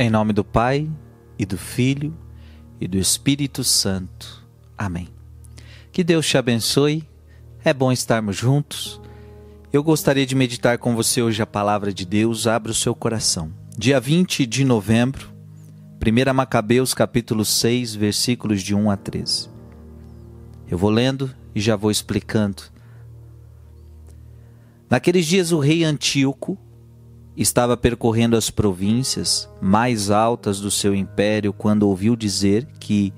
Em nome do Pai, e do Filho, e do Espírito Santo. Amém. Que Deus te abençoe. É bom estarmos juntos. Eu gostaria de meditar com você hoje a palavra de Deus. Abra o seu coração. Dia 20 de novembro, 1 Macabeus, capítulo 6, versículos de 1 a 13. Eu vou lendo e já vou explicando. Naqueles dias, o rei Antíoco estava percorrendo as províncias mais altas do seu império quando ouviu dizer que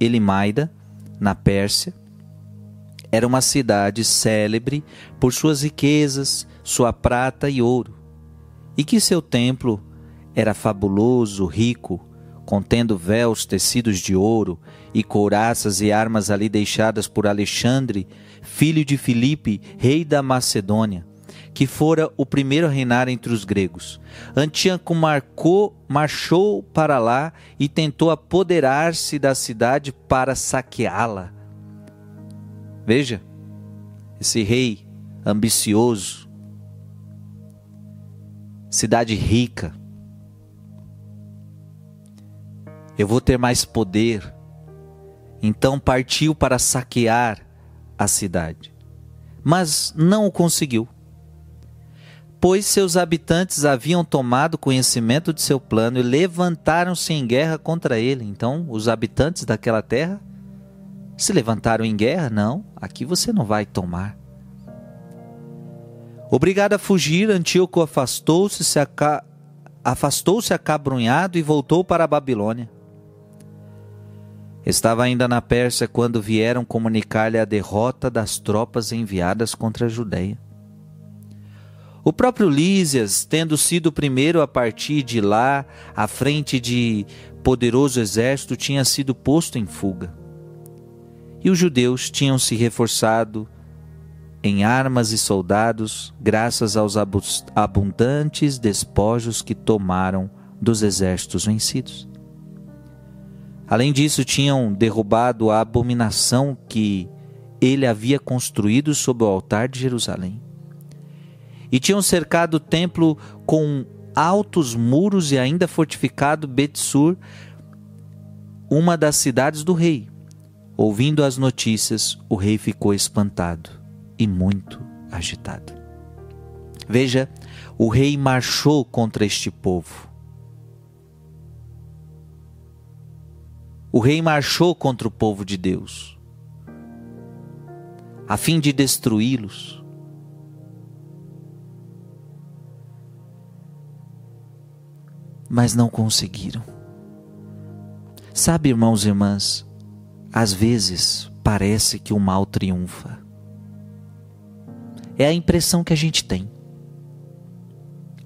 Elimaida, na Pérsia, era uma cidade célebre por suas riquezas, sua prata e ouro, e que seu templo era fabuloso, rico, contendo véus tecidos de ouro e couraças e armas ali deixadas por Alexandre, filho de Filipe, rei da Macedônia que fora o primeiro a reinar entre os gregos. Antíoco marcou, marchou para lá e tentou apoderar-se da cidade para saqueá-la. Veja, esse rei ambicioso, cidade rica. Eu vou ter mais poder. Então partiu para saquear a cidade, mas não o conseguiu pois seus habitantes haviam tomado conhecimento de seu plano e levantaram-se em guerra contra ele. Então, os habitantes daquela terra se levantaram em guerra? Não, aqui você não vai tomar. Obrigado a fugir, Antíoco afastou-se se aca... afastou-se acabrunhado e voltou para a Babilônia. Estava ainda na Pérsia quando vieram comunicar-lhe a derrota das tropas enviadas contra a Judéia. O próprio Lísias, tendo sido o primeiro a partir de lá, à frente de poderoso exército, tinha sido posto em fuga. E os judeus tinham se reforçado em armas e soldados, graças aos abundantes despojos que tomaram dos exércitos vencidos. Além disso, tinham derrubado a abominação que ele havia construído sobre o altar de Jerusalém e tinham cercado o templo com altos muros e ainda fortificado Betsur, uma das cidades do rei. Ouvindo as notícias, o rei ficou espantado e muito agitado. Veja, o rei marchou contra este povo. O rei marchou contra o povo de Deus, a fim de destruí-los. Mas não conseguiram. Sabe, irmãos e irmãs, às vezes parece que o mal triunfa. É a impressão que a gente tem.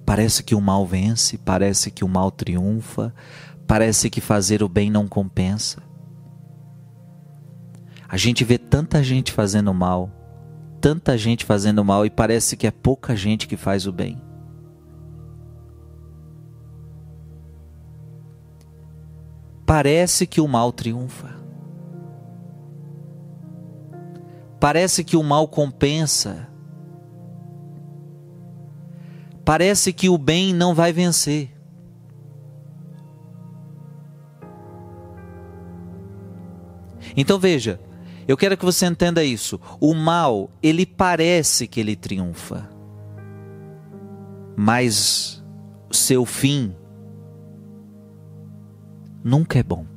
Parece que o mal vence, parece que o mal triunfa, parece que fazer o bem não compensa. A gente vê tanta gente fazendo mal, tanta gente fazendo mal e parece que é pouca gente que faz o bem. Parece que o mal triunfa. Parece que o mal compensa. Parece que o bem não vai vencer. Então veja, eu quero que você entenda isso. O mal, ele parece que ele triunfa. Mas seu fim nunca é bom.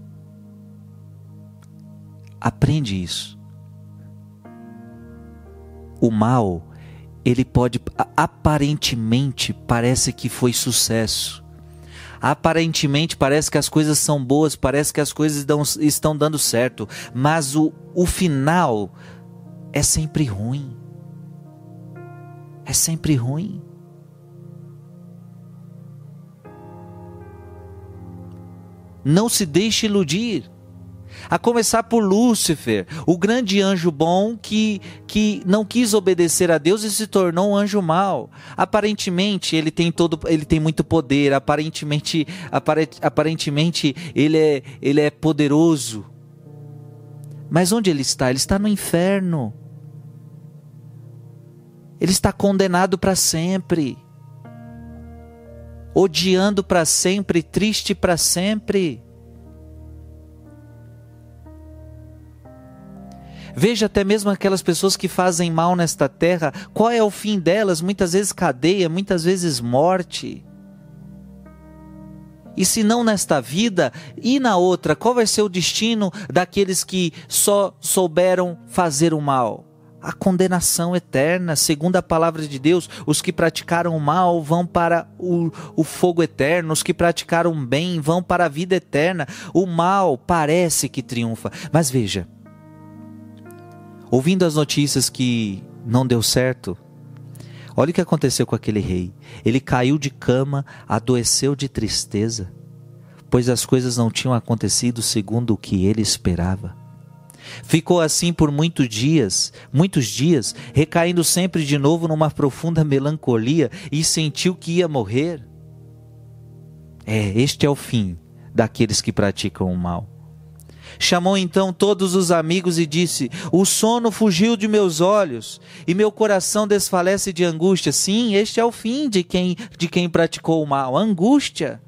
Aprende isso. O mal, ele pode aparentemente parece que foi sucesso. Aparentemente parece que as coisas são boas, parece que as coisas dão, estão dando certo, mas o, o final é sempre ruim. É sempre ruim. Não se deixe iludir. A começar por Lúcifer, o grande anjo bom que, que não quis obedecer a Deus e se tornou um anjo mau. Aparentemente ele tem todo, ele tem muito poder. Aparentemente, aparentemente ele é, ele é poderoso. Mas onde ele está? Ele está no inferno. Ele está condenado para sempre. Odiando para sempre, triste para sempre. Veja até mesmo aquelas pessoas que fazem mal nesta terra, qual é o fim delas? Muitas vezes cadeia, muitas vezes morte. E se não nesta vida e na outra, qual vai ser o destino daqueles que só souberam fazer o mal? A condenação eterna, segundo a palavra de Deus, os que praticaram o mal vão para o, o fogo eterno, os que praticaram o bem vão para a vida eterna. O mal parece que triunfa, mas veja, ouvindo as notícias que não deu certo, olha o que aconteceu com aquele rei. Ele caiu de cama, adoeceu de tristeza, pois as coisas não tinham acontecido segundo o que ele esperava. Ficou assim por muitos dias, muitos dias, recaindo sempre de novo numa profunda melancolia e sentiu que ia morrer. É, este é o fim daqueles que praticam o mal. Chamou então todos os amigos e disse: O sono fugiu de meus olhos e meu coração desfalece de angústia. Sim, este é o fim de quem de quem praticou o mal, angústia.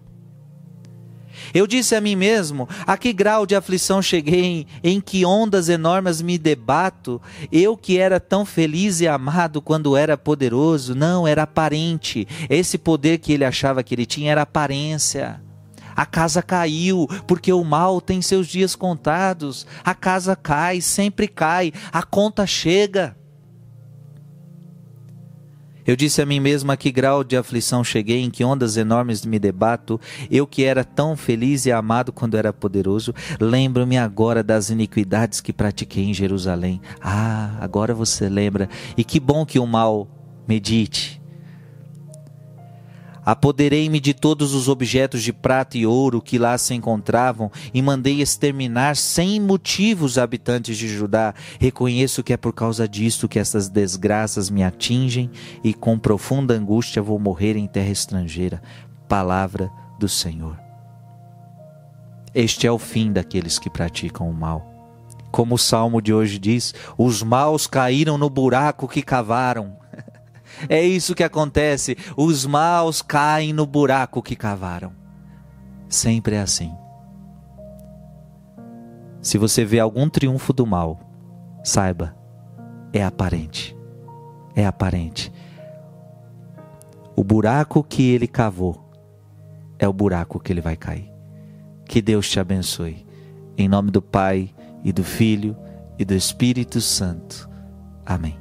Eu disse a mim mesmo: a que grau de aflição cheguei, em, que ondas enormes me debato? Eu que era tão feliz e amado quando era poderoso, não, era aparente. Esse poder que ele achava que ele tinha era aparência. A casa caiu, porque o mal tem seus dias contados. A casa cai, sempre cai, a conta chega. Eu disse a mim mesmo a que grau de aflição cheguei, em que ondas enormes me debato. Eu que era tão feliz e amado quando era poderoso, lembro-me agora das iniquidades que pratiquei em Jerusalém. Ah, agora você lembra. E que bom que o mal medite Apoderei-me de todos os objetos de prata e ouro que lá se encontravam e mandei exterminar sem motivos os habitantes de Judá. Reconheço que é por causa disto que estas desgraças me atingem e com profunda angústia vou morrer em terra estrangeira. Palavra do Senhor. Este é o fim daqueles que praticam o mal. Como o salmo de hoje diz: os maus caíram no buraco que cavaram. É isso que acontece. Os maus caem no buraco que cavaram. Sempre é assim. Se você vê algum triunfo do mal, saiba, é aparente. É aparente. O buraco que ele cavou é o buraco que ele vai cair. Que Deus te abençoe. Em nome do Pai e do Filho e do Espírito Santo. Amém.